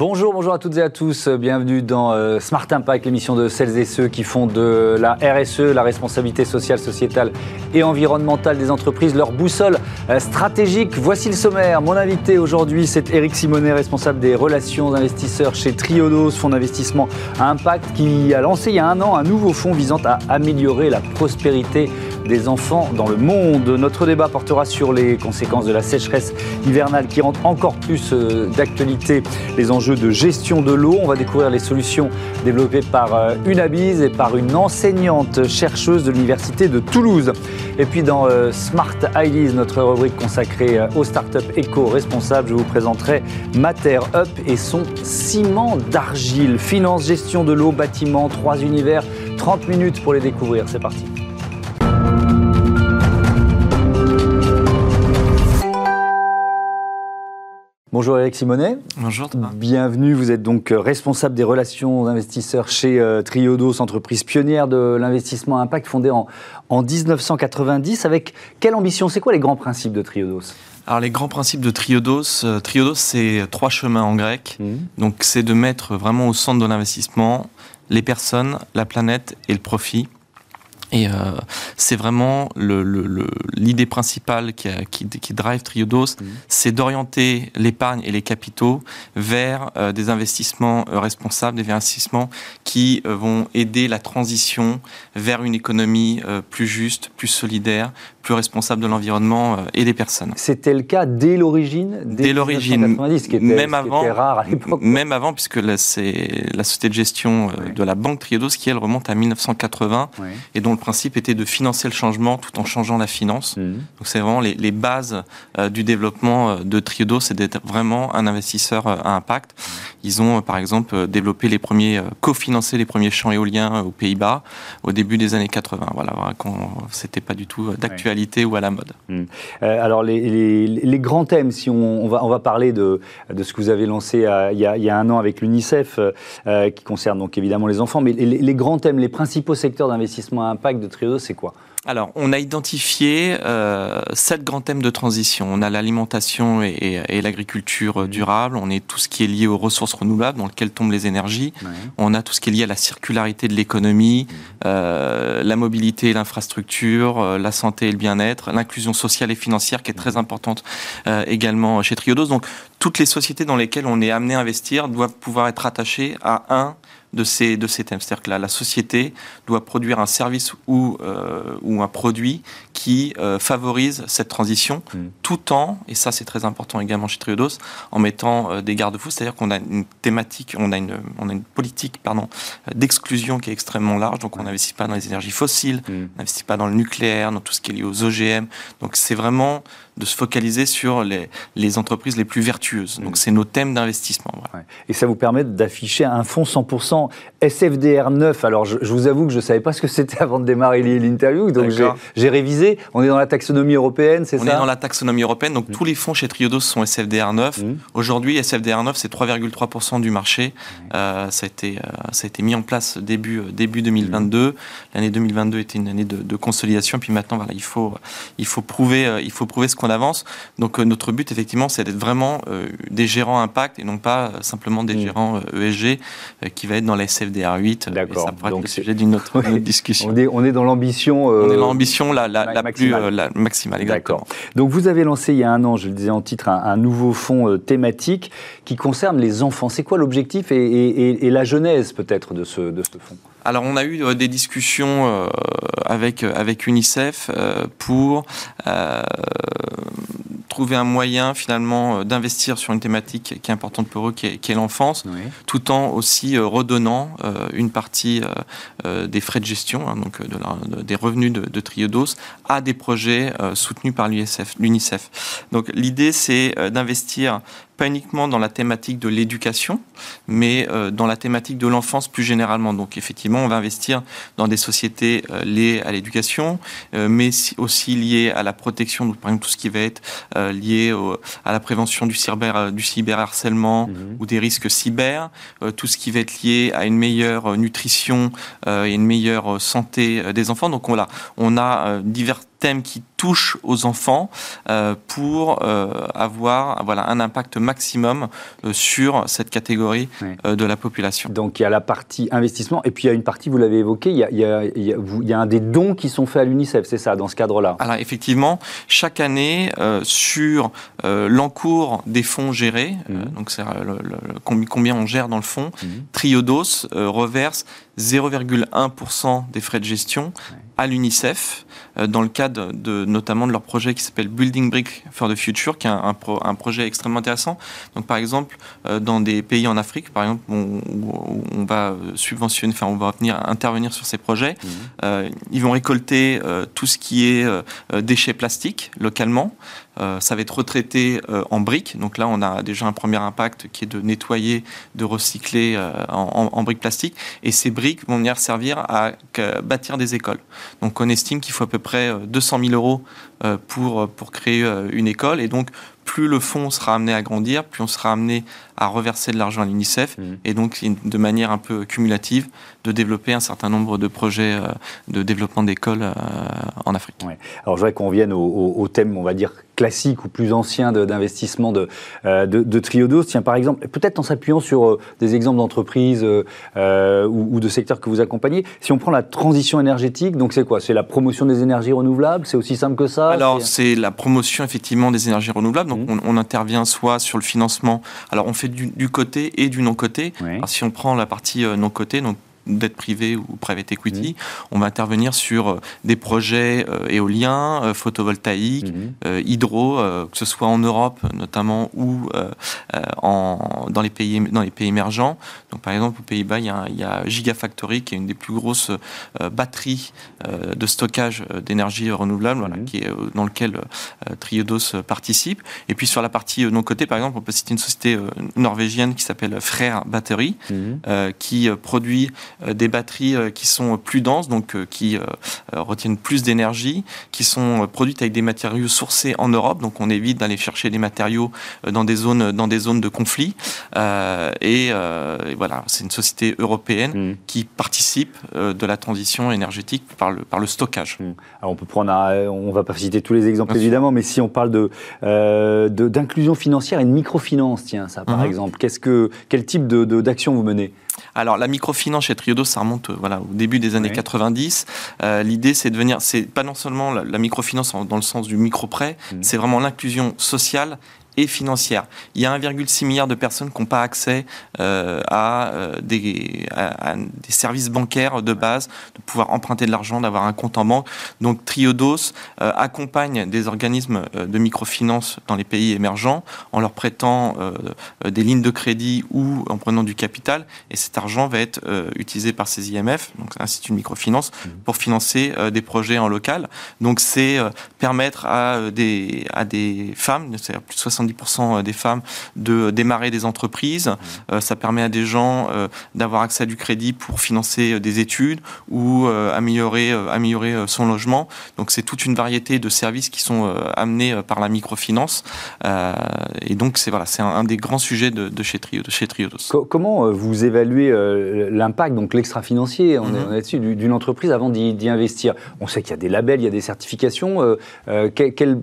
Bonjour, bonjour à toutes et à tous. Bienvenue dans euh, Smart Impact, l'émission de celles et ceux qui font de la RSE, la responsabilité sociale, sociétale et environnementale des entreprises, leur boussole euh, stratégique. Voici le sommaire. Mon invité aujourd'hui, c'est Eric Simonet, responsable des relations investisseurs chez Triodos, fonds d'investissement à impact, qui a lancé il y a un an un nouveau fonds visant à améliorer la prospérité des enfants dans le monde. Notre débat portera sur les conséquences de la sécheresse hivernale qui rend encore plus euh, d'actualité les enjeux de gestion de l'eau. On va découvrir les solutions développées par euh, Unabise et par une enseignante chercheuse de l'Université de Toulouse. Et puis dans euh, Smart Ideas, notre rubrique consacrée aux startups éco-responsables, je vous présenterai Mater Up et son ciment d'argile. Finance, gestion de l'eau, bâtiment, trois univers. 30 minutes pour les découvrir. C'est parti. Bonjour Eric Simonet. Bonjour Bienvenue, vous êtes donc euh, responsable des relations d'investisseurs chez euh, Triodos, entreprise pionnière de l'investissement impact fondée en, en 1990. Avec quelle ambition C'est quoi les grands principes de Triodos? Alors les grands principes de Triodos, euh, Triodos c'est trois chemins en grec. Mmh. Donc c'est de mettre vraiment au centre de l'investissement les personnes, la planète et le profit. Et euh, c'est vraiment l'idée le, principale qui, qui, qui, drive Triodos, mmh. c'est d'orienter l'épargne et les capitaux vers euh, des investissements euh, responsables, des investissements qui vont aider la transition vers une économie plus juste, plus solidaire, plus responsable de l'environnement et des personnes. C'était le cas dès l'origine Dès, l'origine, même avant, rare à l'époque. Même avant, puisque c'est la société de gestion de la banque Triodos qui, elle, remonte à 1980 et dont principe était de financer le changement tout en changeant la finance. Mmh. Donc c'est vraiment les, les bases euh, du développement euh, de Triodo, c'est d'être vraiment un investisseur euh, à impact. Ils ont par exemple développé les premiers, cofinancé les premiers champs éoliens aux Pays-Bas au début des années 80. Voilà, quand c'était pas du tout d'actualité ou à la mode. Mmh. alors les, les, les, grands thèmes, si on, on, va, on va parler de, de ce que vous avez lancé il, y a, il, y a, un an avec l'UNICEF, qui concerne donc évidemment les enfants, mais les, les grands thèmes, les principaux secteurs d'investissement à impact de Triodos, c'est quoi? Alors, on a identifié euh, sept grands thèmes de transition. On a l'alimentation et, l'agriculture durable. On est tout ce qui est lié aux ressources renouvelables, dans lequel tombent les énergies. On a tout ce qui est lié à la circularité de l'économie, euh, la mobilité et l'infrastructure, euh, la santé et le bien-être, l'inclusion sociale et financière qui est très importante également chez Triodos. Donc, toutes les sociétés dans lesquelles on est amené à investir doivent pouvoir être attachées à un de ces, de ces thèmes. C'est-à-dire que la, la, société doit produire un service ou, euh, ou un produit qui euh, favorise cette transition, mm. tout en, et ça c'est très important également chez Triodos, en mettant euh, des garde-fous, c'est-à-dire qu'on a une thématique, on a une, on a une politique pardon, d'exclusion qui est extrêmement large, donc on n'investit pas dans les énergies fossiles, mm. on n'investit pas dans le nucléaire, dans tout ce qui est lié aux OGM, donc c'est vraiment de se focaliser sur les, les entreprises les plus vertueuses. Donc mm. c'est nos thèmes d'investissement. Voilà. Et ça vous permet d'afficher un fonds 100% SFDR 9, alors je, vous avoue que je ne savais pas ce que c'était avant de démarrer l'interview, donc j'ai révisé. On est dans la taxonomie européenne, c'est ça On est dans la taxonomie européenne, donc mmh. tous les fonds chez Triodos sont SFDR 9. Mmh. Aujourd'hui, SFDR 9, c'est 3,3% du marché. Euh, ça, a été, euh, ça a été mis en place début, euh, début 2022. L'année 2022 était une année de, de, consolidation, puis maintenant, voilà, il faut, il faut, prouver, il faut prouver ce qu'on avance. Donc notre but, effectivement, c'est d'être vraiment des gérants impact et non pas simplement des gérants ESG qui va être dans la SFDR 8. D'accord. Ça pourrait être le sujet d'une autre, discussion. On est, on est dans l'ambition. Euh, on est dans l'ambition la, la, la, plus euh, la maximale. D'accord. Donc vous avez lancé il y a un an, je le disais en titre, un, nouveau fonds euh, thématique qui concerne les enfants. C'est quoi l'objectif et, et, et, la genèse peut-être de ce, de ce fonds? Alors on a eu des discussions avec avec UNICEF pour trouver un moyen finalement euh, d'investir sur une thématique qui est importante pour eux, qui est, l'enfance, tout en aussi euh, redonnant euh, une partie des frais de gestion, hein, donc de des revenus de, de, Triodos, à des projets soutenus par l'UNICEF. Donc l'idée c'est d'investir pas uniquement dans la thématique de l'éducation, mais euh, dans la thématique de l'enfance plus généralement. Donc effectivement, on va investir dans des sociétés euh, liées à l'éducation, euh, mais aussi liées à la protection, donc, par exemple tout ce qui va être lié à la prévention du cyber, du cyberharcèlement mhm. ou des risques cyber, tout ce qui va être lié à une meilleure nutrition et une meilleure santé des enfants. Donc voilà, on a divers thèmes qui touchent aux enfants euh, pour euh, avoir voilà, un impact maximum euh, sur cette catégorie de la population. Donc il y a la partie investissement et puis il y a une partie, vous l'avez évoqué, il y, a, il, y a, il y a, un des dons qui sont faits à l'UNICEF, c'est ça, dans ce cadre-là? Alors effectivement, chaque année, sur l'encours des fonds gérés, mmh. donc c'est combien on gère dans le fonds, mmh. Triodos reverse 0,1% des frais de gestion à l'UNICEF dans le cadre de, notamment de leur projet qui s'appelle Building Brick for the Future, qui est un, un, projet extrêmement intéressant. Donc, par exemple, euh, dans des pays en Afrique, par exemple, où, on va subventionner, enfin, on va venir intervenir sur ces projets, mmh. euh, ils vont récolter tout ce qui est déchets plastiques localement. Ça va être retraité en briques. Donc là, on a déjà un premier impact qui est de nettoyer, de recycler en, en, briques plastiques. Et ces briques vont venir servir à bâtir des écoles. Donc on estime qu'il faut à peu près 200 euh, 000 euros euh, pour, pour créer euh, une école. Et donc plus le fonds sera amené à grandir, plus on sera amené à reverser de l'argent à l'UNICEF, mmh. et donc de manière un peu cumulative, de développer un certain nombre de projets de développement d'écoles en Afrique. Alors je voudrais qu'on vienne au, au, thème, on va dire, classique ou plus ancien d'investissement de, de, de, Triodos. Tiens, par exemple, peut-être en s'appuyant sur des exemples d'entreprises ou, ou, de secteurs que vous accompagnez, si on prend la transition énergétique, donc c'est quoi? C'est la promotion des énergies renouvelables? C'est aussi simple que ça? Alors, c'est la promotion effectivement des énergies renouvelables. Donc, mmh. on, intervient soit sur le financement. Alors, on fait du, côté et du non-côté. Si on prend la partie euh, non-côté, donc dette privée ou private equity. Mmh. On va intervenir sur euh, des projets euh, éoliens, euh, photovoltaïques, mmh. hydro, que ce soit en Europe notamment ou en, dans, les pays, dans les pays émergents. Donc, par exemple, aux Pays-Bas, il, il, y a Gigafactory, qui est une des plus grosses batteries de stockage d'énergie renouvelable, voilà, mmh. qui est, dans lequel Triodos participe. Et puis, sur la partie non cotée, par exemple, on peut citer une société norvégienne qui s'appelle Frère Battery, qui produit des batteries euh, qui sont plus denses, donc euh, qui retiennent plus d'énergie, qui sont produites avec des matériaux sourcés en Europe, donc on évite d'aller chercher des matériaux dans des zones, dans des zones de conflit. et, voilà, c'est une société européenne mmh. qui participe de la transition énergétique par le, par le stockage. Mmh. Alors on peut prendre, on va pas citer tous les exemples évidemment, mais si on parle de d'inclusion financière et de microfinance, tiens, ça par mmh. exemple, qu'est-ce que quel type de d'action vous menez? Alors la microfinance chez Triodos, ça remonte euh, voilà, au début des années 90. Euh, l'idée, c'est de venir, c'est pas non seulement la, microfinance dans le sens du micro-prêt, mmh. c'est vraiment l'inclusion sociale et financière. Il y a 1,6 milliard de personnes qui n'ont pas accès euh, à, euh, des, des, services bancaires de base, de pouvoir emprunter de l'argent, d'avoir un compte en banque. Donc Triodos euh, accompagne des organismes de microfinance dans les pays émergents en leur prêtant des lignes de crédit ou en prenant du capital. Et cet argent va être utilisé par ces IMF, donc Institut de microfinance, mmh. pour financer des projets en local. Donc c'est permettre à des, à des femmes, c'est-à-dire plus de 70% euh, des femmes de démarrer des entreprises. Mmh. Euh, ça permet à des gens euh, d'avoir accès à du crédit pour financer des études ou améliorer, améliorer son logement. Donc c'est toute une variété de services qui sont amenés par la microfinance. et donc c'est voilà, c'est un, des grands sujets de, chez, Trio, de chez Triodos. Comment vous évaluez l'impact, donc l'extra-financier, on, est, dessus, d'une entreprise avant d'y investir On sait qu'il y a des labels, il y a des certifications. quel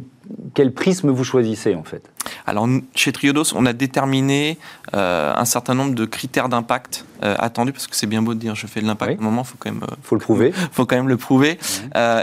quel prisme vous choisissez en fait? Alors chez Triodos, on a déterminé euh, un certain nombre de critères d'impact euh, attendus parce que c'est bien beau de dire je fais de l'impact. moment, faut quand même euh, faut le prouver. faut quand même le prouver.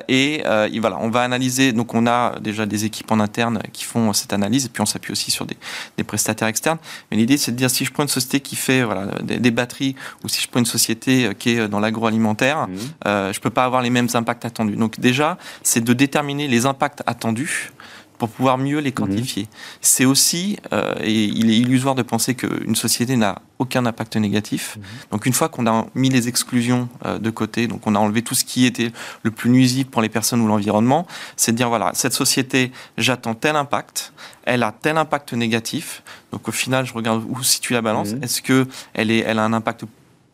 Et, voilà, on va analyser. Donc on a déjà des équipes en interne qui font cette analyse et puis on s'appuie aussi sur des, prestataires externes. Mais l'idée c'est de dire si je prends une société qui fait voilà, des, batteries ou si je prends une société qui est dans l'agroalimentaire, mmh. je peux pas avoir les mêmes impacts attendus. Donc déjà c'est de déterminer les impacts attendus pour pouvoir mieux les quantifier. Mhm. C'est aussi, euh, et il est illusoire de penser qu'une société n'a aucun impact négatif. Mhm. Donc une fois qu'on a mis les exclusions euh, de côté, donc on a enlevé tout ce qui était le plus nuisible pour les personnes ou l'environnement, c'est de dire voilà, cette société, j'attends tel impact, elle a tel impact négatif. Donc au final, je regarde où situe la balance. Mhm. Est-ce que elle, est, elle a un impact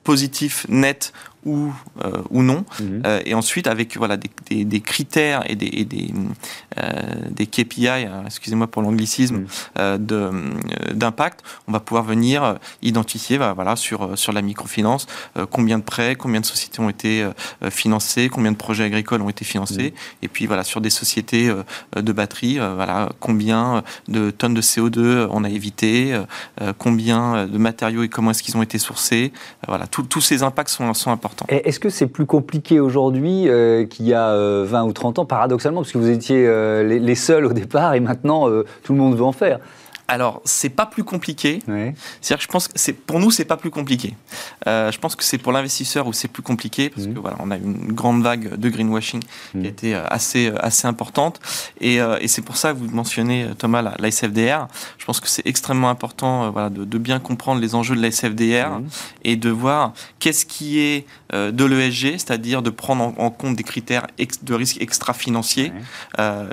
positif net ou, ou non. Mhm. et ensuite, avec voilà, des, des, critères et des, et des, des KPI, excusez-moi pour l'anglicisme, mhm. d'impact, on va pouvoir venir identifier bah, voilà, sur, sur la microfinance combien de prêts, combien de sociétés ont été financées, combien de projets agricoles ont été financés, mhm. et puis voilà, sur des sociétés de batterie, voilà, combien de tonnes de CO2 on a évité, combien de matériaux et comment est-ce qu'ils ont été sourcés. Voilà, tous ces impacts sont, sont importants. Est-ce que c'est plus compliqué aujourd'hui euh, qu'il y a 20 euh, ou 30 ans, paradoxalement, parce que vous étiez euh, les, seuls au départ et maintenant tout le monde veut en faire? Alors, c'est pas plus compliqué. C'est-à-dire que je pense que c'est pour nous, c'est pas plus compliqué. Euh, je pense que c'est pour l'investisseur où c'est plus compliqué parce mmh. que voilà, on a une grande vague de greenwashing qui a mmh. été euh, assez euh, assez importante et, et c'est pour ça que vous mentionnez Thomas la, la SFDR. Je pense que c'est extrêmement important voilà de, de, bien comprendre les enjeux de la SFDR mmh. et de voir qu'est-ce qui est de l'ESG, c'est-à-dire de prendre en, compte des critères de risque extra-financiers.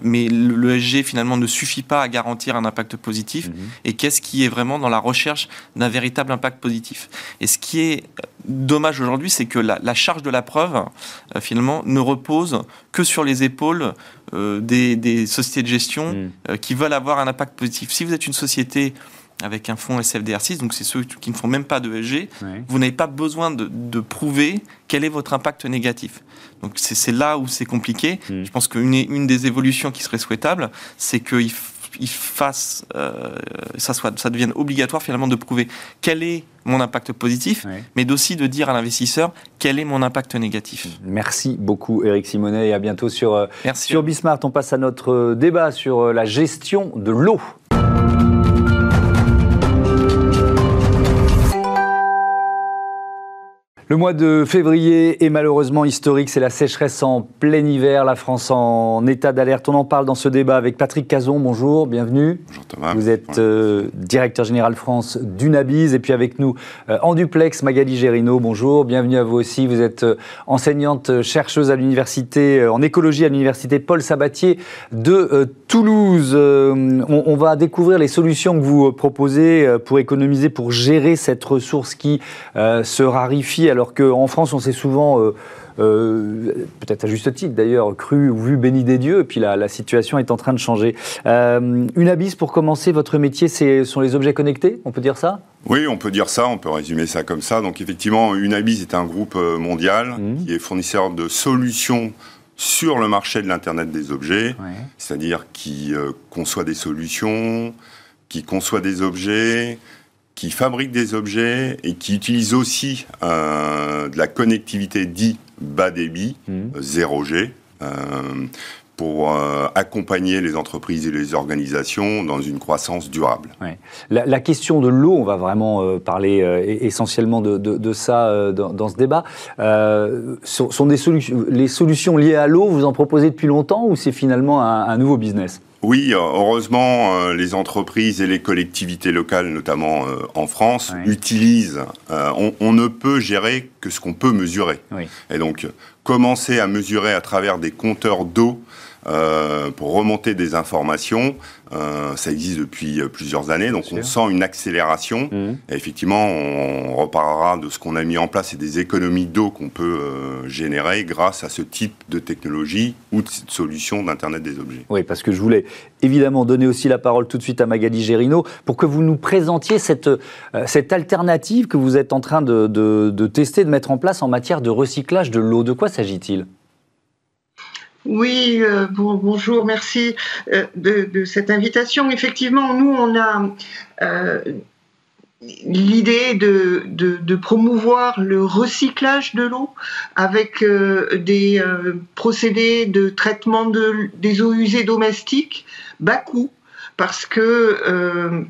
mais l'ESG finalement ne suffit pas à garantir un impact positif et qu'est-ce qui est vraiment dans la recherche d'un véritable impact positif. Et ce qui est dommage aujourd'hui, c'est que la, charge de la preuve, euh, finalement, ne repose que sur les épaules euh, des, sociétés de gestion mm. euh, qui veulent avoir un impact positif. Si vous êtes une société avec un fonds SFDR6, donc c'est ceux qui ne font même pas de ESG, vous n'avez pas besoin de, prouver quel est votre impact négatif. Donc c'est là où c'est compliqué. Mm. Je pense qu'une une des évolutions qui serait souhaitable, c'est qu'il il fasse, euh, ça, soit, ça devienne obligatoire finalement de prouver quel est mon impact positif, mais aussi de dire à l'investisseur quel est mon impact négatif. Merci beaucoup Eric Simonet et à bientôt sur, euh, sur Bismart. On passe à notre euh, débat sur la gestion de l'eau. Le mois de février est malheureusement historique, c'est la sécheresse en plein hiver, la France en état d'alerte. On en parle dans ce débat avec Patrick Cazon, bonjour, bienvenue. Bonjour Thomas. Vous êtes euh, directeur général France d'Unabiz et puis avec nous euh, en duplex Magali Gérino, bonjour, bienvenue à vous aussi. Vous êtes euh, enseignante chercheuse à l'université en écologie à l'université Paul Sabatier de Toulouse. On, on, va découvrir les solutions que vous proposez pour économiser, pour gérer cette ressource qui se raréfie alors qu'en France, on s'est souvent, euh, euh, peut-être à juste titre d'ailleurs, cru ou vu béni des dieux, et puis la, situation est en train de changer. Euh, une abysse, pour commencer, votre métier, ce sont les objets connectés, on peut dire ça? Oui, on peut dire ça, on peut résumer ça comme ça. Donc effectivement, Unabis est un groupe mondial mmh. qui est fournisseur de solutions sur le marché de l'Internet des objets, c'est-à-dire qui conçoit des solutions, qui conçoit des objets, qui fabrique des objets et qui utilise aussi euh, de la connectivité dit bas débit, 0G, mmh. euh, pour euh, accompagner les entreprises et les organisations dans une croissance durable. La, question de l'eau, on va vraiment parler essentiellement de, ça dans, ce débat, sont, des solutions, les solutions liées à l'eau, vous en proposez depuis longtemps ou c'est finalement un nouveau business? Oui, heureusement, euh, les entreprises et les collectivités locales, notamment euh, en France, utilisent. Euh, on, ne peut gérer que ce qu'on peut mesurer. Et donc, commencer à mesurer à travers des compteurs d'eau euh, pour remonter des informations. Euh, ça existe depuis euh, plusieurs années, donc on sent une accélération. Mmh. Et effectivement, on reparlera de ce qu'on a mis en place et des économies d'eau qu'on peut générer grâce à ce type de technologie ou de solution d'Internet des objets. Oui, parce que je voulais évidemment donner aussi la parole tout de suite à Magali Gérino pour que vous nous présentiez cette, cette alternative que vous êtes en train de, de, de tester, de mettre en place en matière de recyclage de l'eau. De quoi s'agit-il? Oui, euh, bonjour, merci euh, de, cette invitation. Effectivement, nous, on a euh, l'idée de, promouvoir le recyclage de l'eau avec des procédés de traitement de, des eaux usées domestiques bas coût, parce que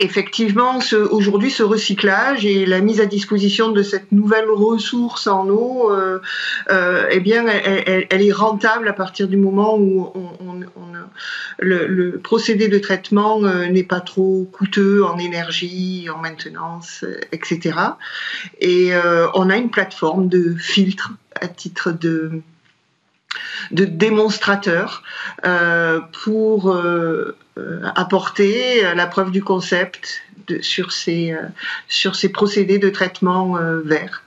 effectivement, aujourd'hui, ce recyclage et la mise à disposition de cette nouvelle ressource en eau, euh, euh, eh bien, elle, est rentable à partir du moment où le, procédé de traitement euh, n'est pas trop coûteux en énergie, en maintenance, etc. Et on a une plateforme de filtre à titre de de démonstrateur pour euh, apporter euh, la preuve du concept sur, ces, euh, sur ces procédés de traitement verts.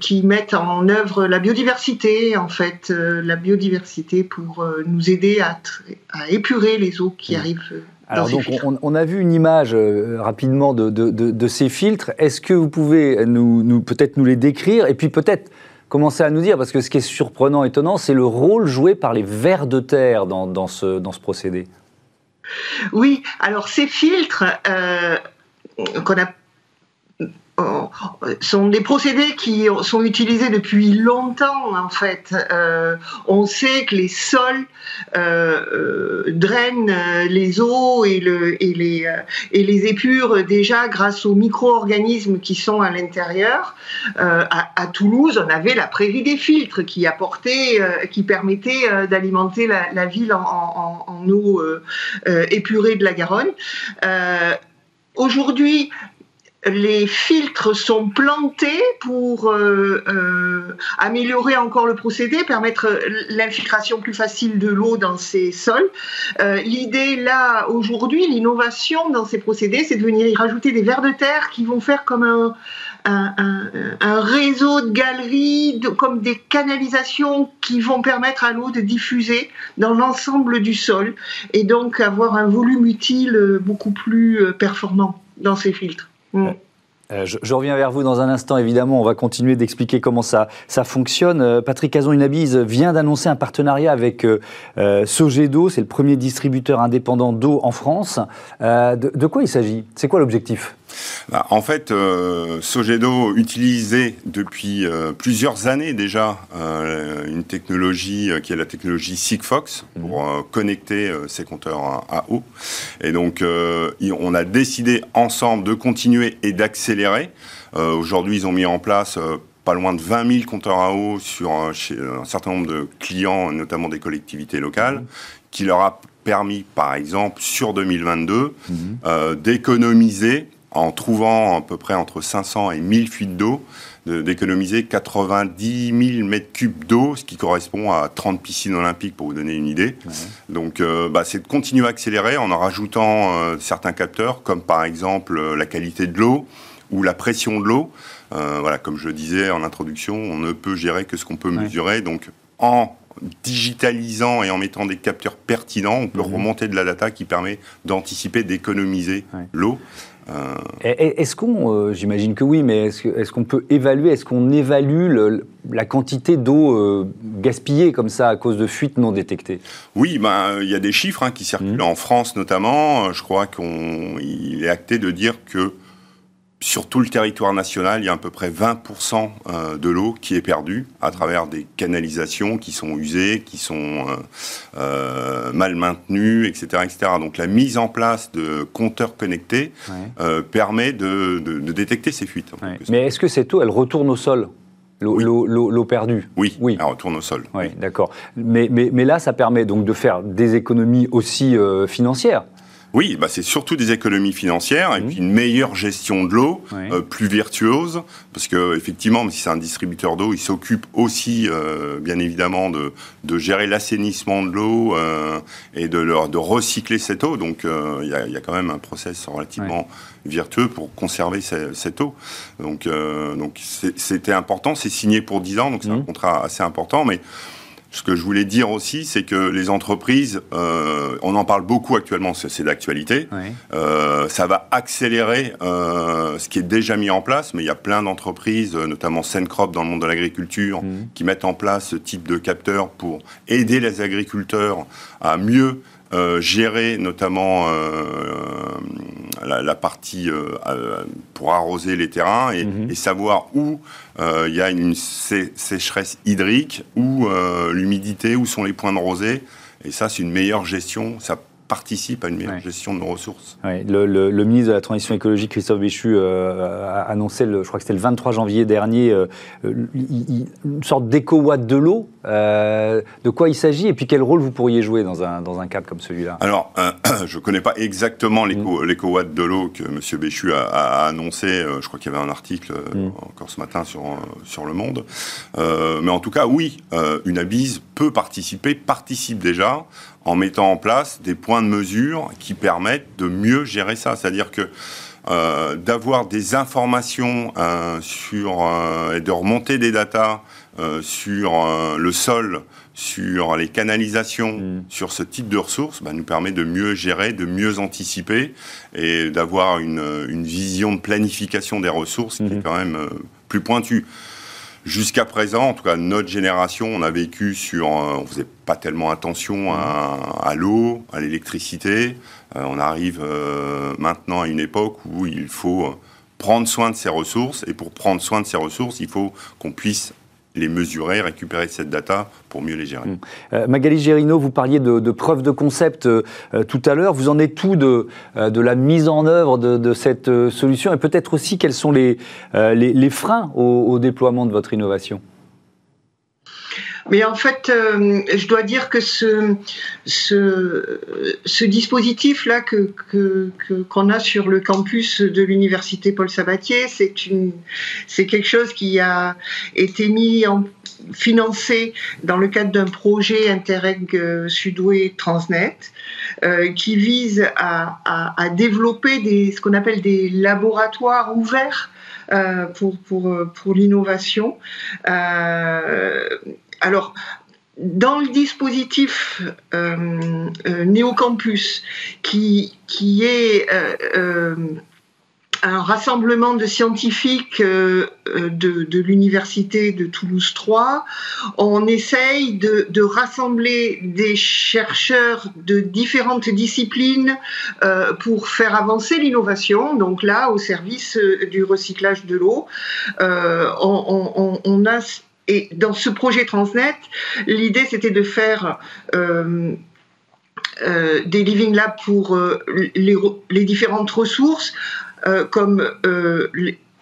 qui mettent en œuvre la biodiversité, en fait, la biodiversité pour nous aider à, à, épurer les eaux qui arrivent. Alors donc on, a vu une image rapidement de, de, de, ces filtres. Est-ce que vous pouvez nous, nous peut-être nous les décrire? Et puis peut-être commencer à nous dire, parce que ce qui est surprenant, étonnant, c'est le rôle joué par les vers de terre dans, ce procédé. Oui, alors ces filtres euh, qu'on a sont des procédés qui sont utilisés depuis longtemps en fait. Euh, on sait que les sols euh, euh, drainent les eaux et, le, et, les, et les épurent déjà grâce aux micro-organismes qui sont à l'intérieur. À, Toulouse, on avait la prairie des filtres qui apportait, qui permettait d'alimenter la, ville en, en eau épurée de la Garonne. Aujourd'hui, les filtres sont plantés pour euh, euh, améliorer encore le procédé, permettre l'infiltration plus facile de l'eau dans ces sols. Euh, l'idée là aujourd'hui, l'innovation dans ces procédés, c'est de venir y rajouter des vers de terre qui vont faire comme un, réseau de galeries, comme des canalisations qui vont permettre à l'eau de diffuser dans l'ensemble du sol et donc avoir un volume utile beaucoup plus performant dans ces filtres. Mm. Euh, je, reviens vers vous dans un instant, évidemment. On va continuer d'expliquer comment ça, ça fonctionne. Euh, Patrick Azon-Inabise vient d'annoncer un partenariat avec euh, Sogedo. C'est le premier distributeur indépendant d'eau en France. de, quoi il s'agit? C'est quoi l'objectif? En fait, Sogedo utilisait depuis plusieurs années déjà une technologie qui est la technologie Sigfox pour mmh. connecter ses compteurs à, eau. Et donc, on a décidé ensemble de continuer et d'accélérer euh, aujourd'hui, ils ont mis en place euh, pas loin de 20 000 compteurs à eau sur un, chez un certain nombre de clients, notamment des collectivités locales, qui leur a permis, par exemple, sur 2022, mhm. euh, d'économiser, en trouvant à peu près entre 500 et 1000 fuites d'eau, d'économiser 90 000 mètres cubes d'eau, ce qui correspond à 30 piscines olympiques, pour vous donner une idée. Donc, bah, c'est de continuer à accélérer en en rajoutant certains capteurs, comme par exemple la qualité de l'eau, ou la pression de l'eau. Euh, voilà, comme je disais en introduction, on ne peut gérer que ce qu'on peut mesurer. Donc, en digitalisant et en mettant des capteurs pertinents, on peut mhm. remonter de la data qui permet d'anticiper, d'économiser l'eau. Euh... Est-ce qu'on, euh, j'imagine que oui, mais est-ce qu'on peut évaluer, est-ce qu'on évalue la quantité d'eau euh, gaspillée comme ça à cause de fuites non détectées? Oui, ben, il y a des chiffres hein, qui circulent mhm. en France notamment. Je crois qu'il est acté de dire que sur tout le territoire national, il y a à peu près 20% euh, de l'eau qui est perdue à travers des canalisations qui sont usées, qui sont euh, euh, mal maintenues, etc., etc. Donc la mise en place de compteurs connectés permet de, détecter ces fuites. Mais est-ce que cette eau, elle retourne au sol? L'eau perdue? Oui, oui, elle retourne au sol. Oui, d'accord. Mais, mais, mais, là, ça permet donc de faire des économies aussi financières oui, bah c'est surtout des économies financières et mmh. puis une meilleure gestion de l'eau, euh, plus virtuose, parce que effectivement, si c'est un distributeur d'eau, il s'occupe aussi, euh, bien évidemment, de, de gérer l'assainissement de l'eau euh, et de, leur, de recycler cette eau. Donc, euh, il y a, y, a, quand même un process relativement vertueux pour conserver cette, eau. Donc, euh, donc c'était important. C'est signé pour 10 ans, donc c'est un mmh. contrat assez important, mais ce que je voulais dire aussi, c'est que les entreprises, euh, on en parle beaucoup actuellement, c'est d'actualité. Euh, ça va accélérer euh, ce qui est déjà mis en place, mais il y a plein d'entreprises, notamment Sencrop dans le monde de l'agriculture, mmh. qui mettent en place ce type de capteurs pour aider les agriculteurs à mieux euh, gérer notamment euh, la, partie euh, pour arroser les terrains et, mhm. savoir où il y a une sécheresse hydrique, où l'humidité, où sont les points de rosée. Et ça, c'est une meilleure gestion. Ça participe à une meilleure gestion de nos ressources. le, ministre de la Transition écologique, Christophe Béchu, euh, a annoncé, le, je crois que c'était le 23 janvier dernier, euh, une sorte d'éco-watt de l'eau. Euh, de quoi il s'agit et puis quel rôle vous pourriez jouer dans un, dans un cadre comme celui-là? Alors, je ne connais pas exactement mm. l'éco-watt de l'eau que M. Béchu a, annoncé. je crois qu'il y avait un article mm. encore ce matin sur, sur Le Monde. mais en tout cas, oui, une abise peut participer, participe déjà en mettant en place des points de mesure qui permettent de mieux gérer ça. C'est-à-dire que d'avoir des informations sur et de remonter des datas sur le sol sur les canalisations, mm. sur ce type de ressources, bah, nous permet de mieux gérer, de mieux anticiper et d'avoir une, vision de planification des ressources qui est mm-hmm. quand même euh, plus pointue. Jusqu'à présent, en tout cas notre génération, on a vécu sur, euh, on faisait pas tellement attention à, l'eau, à l'électricité. Euh, on arrive maintenant à une époque où il faut prendre soin de ces ressources et pour prendre soin de ces ressources, il faut qu'on puisse les mesurer, récupérer cette data pour mieux les gérer. Mmh. Euh, Magali Gérino, vous parliez de, preuves de concept euh, euh, tout à l'heure. Vous en êtes tout de, de la mise en œuvre de, cette solution? Et peut-être aussi quels sont les, les, freins au déploiement de votre innovation? Mais en fait, euh, je dois dire que ce, ce, ce dispositif-là que, qu'on a sur le campus de l'université Paul Sabatier, c'est, quelque chose qui a été mis en financé dans le cadre d'un projet Interreg euh, Sudouest Transnet euh, qui vise à, à, développer des, ce qu'on appelle des laboratoires ouverts pour, pour, pour l'innovation. Alors, dans le dispositif euh, euh, Néocampus, qui, est euh, un rassemblement de scientifiques de, l'université de Toulouse 3, on essaye de, rassembler des chercheurs de différentes disciplines pour faire avancer l'innovation. Donc là, au service du recyclage de l'eau, on, a et dans ce projet Transnet, l'idée c'était de faire euh, euh, des living labs pour euh, les, différentes ressources, comme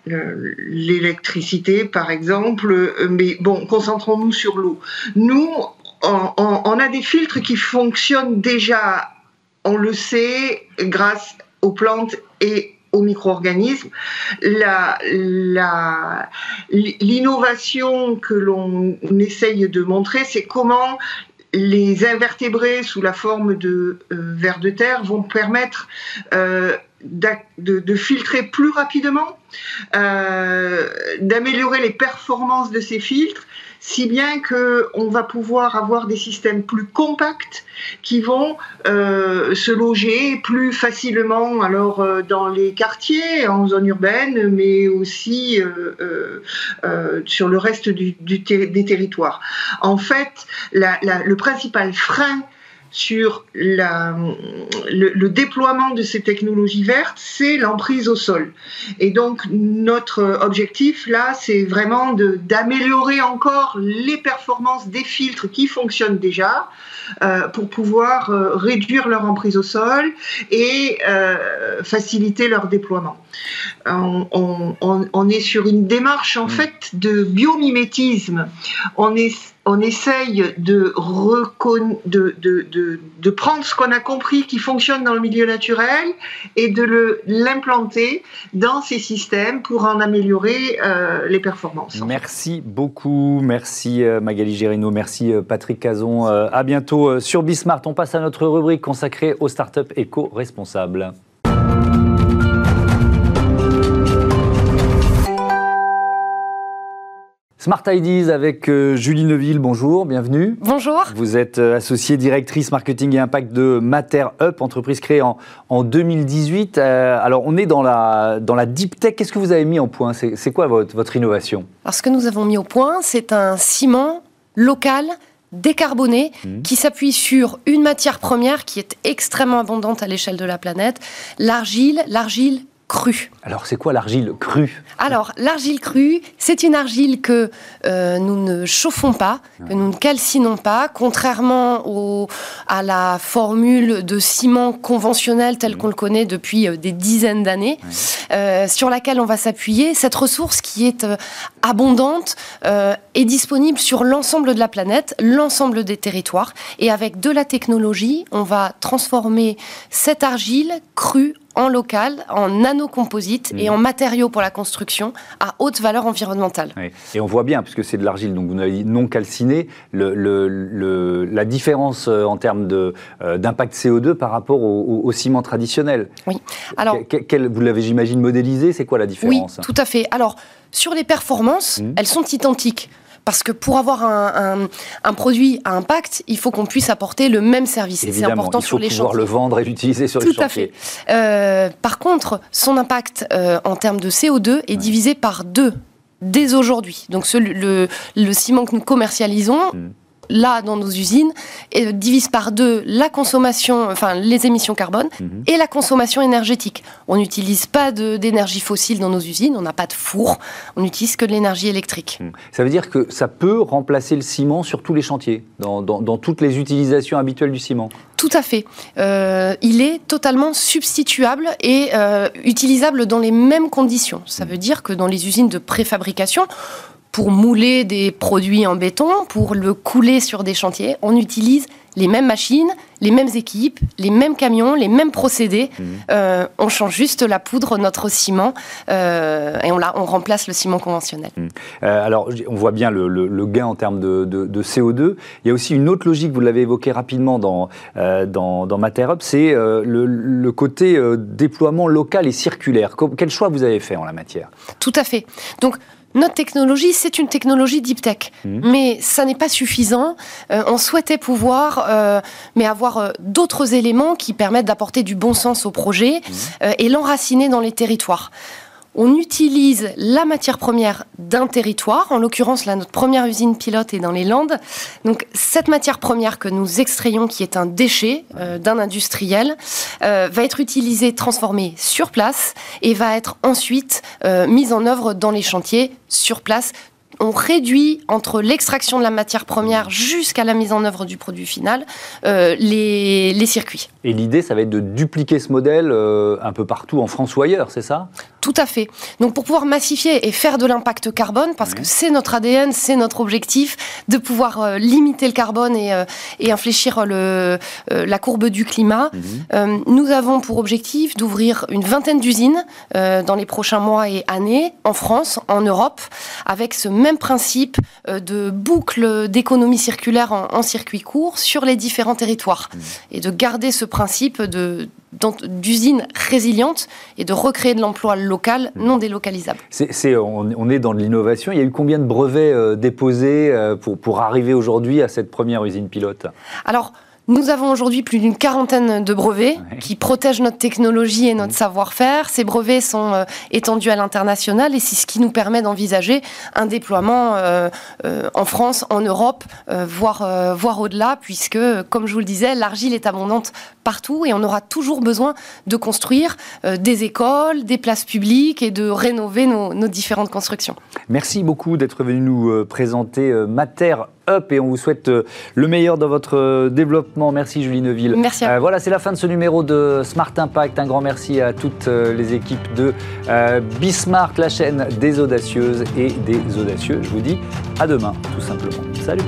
l'électricité par exemple, mais bon, concentrons-nous sur l'eau. Nous, on, a des filtres qui fonctionnent déjà, on le sait, grâce aux plantes et aux micro-organismes. L'innovation que l'on essaye de montrer, c'est comment les invertébrés sous la forme de euh, vers de terre vont permettre euh, de, filtrer plus rapidement, euh, d'améliorer les performances de ces filtres si bien qu'on va pouvoir avoir des systèmes plus compacts qui vont euh, se loger plus facilement alors euh, dans les quartiers, en zone urbaine, mais aussi euh, sur le reste des territoires. En fait, le principal frein sur la, le, déploiement de ces technologies vertes, c'est l'emprise au sol. Et donc notre objectif là, c'est vraiment d'améliorer encore les performances des filtres qui fonctionnent déjà euh, pour pouvoir euh, réduire leur emprise au sol et euh, faciliter leur déploiement. On, on, est sur une démarche en mmh. fait de biomimétisme. On est on essaye de, de, de, de, prendre ce qu'on a compris qui fonctionne dans le milieu naturel et de l'implanter dans ces systèmes pour en améliorer euh, les performances. Merci beaucoup, merci euh, Magali Gérino, merci euh, Patrick Cazon. à bientôt sur Bismart. On passe à notre rubrique consacrée aux startups éco-responsables. Smart Ideas avec euh, Julie Neuville, bonjour, bienvenue. Bonjour. Vous êtes euh, associée directrice marketing et impact de Mater Up, entreprise créée en, en 2018. Euh, alors on est dans la, dans la deep tech, qu'est-ce que vous avez mis en point? C'est quoi votre, votre innovation? Alors ce que nous avons mis au point, c'est un ciment local décarboné mmh. qui s'appuie sur une matière première qui est extrêmement abondante à l'échelle de la planète, l'argile, l'argile crue. Alors, c'est quoi l'argile crue? Alors, l'argile crue, c'est une argile que euh, nous ne chauffons pas, que nous ne calcinons pas, contrairement au, à la formule de ciment conventionnel tel qu'on le connaît depuis euh, des dizaines d'années, euh, sur laquelle on va s'appuyer. Cette ressource qui est abondante, est disponible sur l'ensemble de la planète, l'ensemble des territoires. Et avec de la technologie, on va transformer cette argile crue en local, en nanocomposite et mmh. en matériaux pour la construction à haute valeur environnementale. Et on voit bien, puisque c'est de l'argile, donc vous n'avez dit non calcinée, le, la différence euh, en termes euh, d'impact CO2 par rapport au, ciment traditionnel. Oui. Alors, vous l'avez, j'imagine, modélisé, c'est quoi la différence? Oui, tout à fait. Alors, sur les performances, mmh. elles sont identiques. Parce que pour avoir un, produit à impact, il faut qu'on puisse apporter le même service. C'est important sur les chantiers. Il faut pouvoir le vendre et l'utiliser sur les chantiers. Tout à fait. Euh, par contre, son impact euh, en termes de CO2 est divisé par deux dès aujourd'hui. Donc le, ciment que nous commercialisons, hmm là dans nos usines et divise par deux la consommation, enfin les émissions carbone mhm. et la consommation énergétique. On n'utilise pas d'énergie fossile dans nos usines, on n'a pas de four, on n'utilise que de l'énergie électrique. Mhm. Ça veut dire que ça peut remplacer le ciment sur tous les chantiers, dans, toutes les utilisations habituelles du ciment Tout à fait. Euh, il est totalement substituable et euh, utilisable dans les mêmes conditions. Ça mhm. veut dire que dans les usines de préfabrication, pour mouler des produits en béton, pour le couler sur des chantiers, on utilise les mêmes machines, les mêmes équipes, les mêmes camions, les mêmes procédés. Mhm. Euh, on change juste la poudre, notre ciment, euh, et on, on, remplace le ciment conventionnel. Mhm. Euh, alors, on voit bien le, gain en termes de, CO2. Il y a aussi une autre logique, vous l'avez évoqué rapidement dans, dans, c'est le, le, côté déploiement local et circulaire. Quel choix vous avez fait en la matière? Tout à fait. Donc, notre technologie, c'est une technologie deep tech, mmh. mais ça n'est pas suffisant. Euh, on souhaitait pouvoir, euh, mais avoir euh, d'autres éléments qui permettent d'apporter du bon sens au projet mmh. et l'enraciner dans les territoires on utilise la matière première d'un territoire. En l'occurrence, là, notre première usine pilote est dans les Landes. Donc, cette matière première que nous extrayons, qui est un déchet euh, d'un industriel, euh, va être utilisée, transformée sur place et va être ensuite euh, mise en œuvre dans les chantiers sur place on réduit entre l'extraction de la matière première jusqu'à la mise en œuvre du produit final les, circuits. Et l'idée, ça va être de dupliquer ce modèle un peu partout en France ou ailleurs, c'est ça? Tout à fait. Donc pour pouvoir massifier et faire de l'impact carbone, parce que c'est notre ADN, c'est notre objectif, de pouvoir euh, limiter le carbone et, euh, et infléchir le, euh, la courbe du climat, mhm. nous avons pour objectif d'ouvrir une vingtaine d'usines dans les prochains mois et années en France, en Europe, avec ce même principe de boucle d'économie circulaire en, circuit court sur les différents territoires. Mhm. Et de garder ce principe de d'usines résilientes et de recréer de l'emploi local non délocalisable. C'est, on, est dans de l'innovation. Il y a eu combien de brevets euh, déposés euh, pour, pour arriver aujourd'hui à cette première usine pilote? Alors, nous avons aujourd'hui plus d'une quarantaine de brevets qui protègent notre technologie et notre mmh. savoir-faire. Ces brevets sont euh, étendus à l'international et c'est ce qui nous permet d'envisager un déploiement euh, euh, en France, en Europe, voire, voire au-delà, puisque, comme je vous le disais, l'argile est abondante partout et on aura toujours besoin de construire des écoles, des places publiques et de rénover nos, nos différentes constructions. Merci beaucoup d'être venu nous présenter Mater et on vous souhaite euh, le meilleur dans votre euh, développement. Merci Julie Neuville. Merci. Euh, voilà, c'est la fin de ce numéro de Smart Impact. Un grand merci à toutes les équipes de Bismarck, la chaîne des audacieuses et des audacieux. Je vous dis à demain, tout simplement. Salut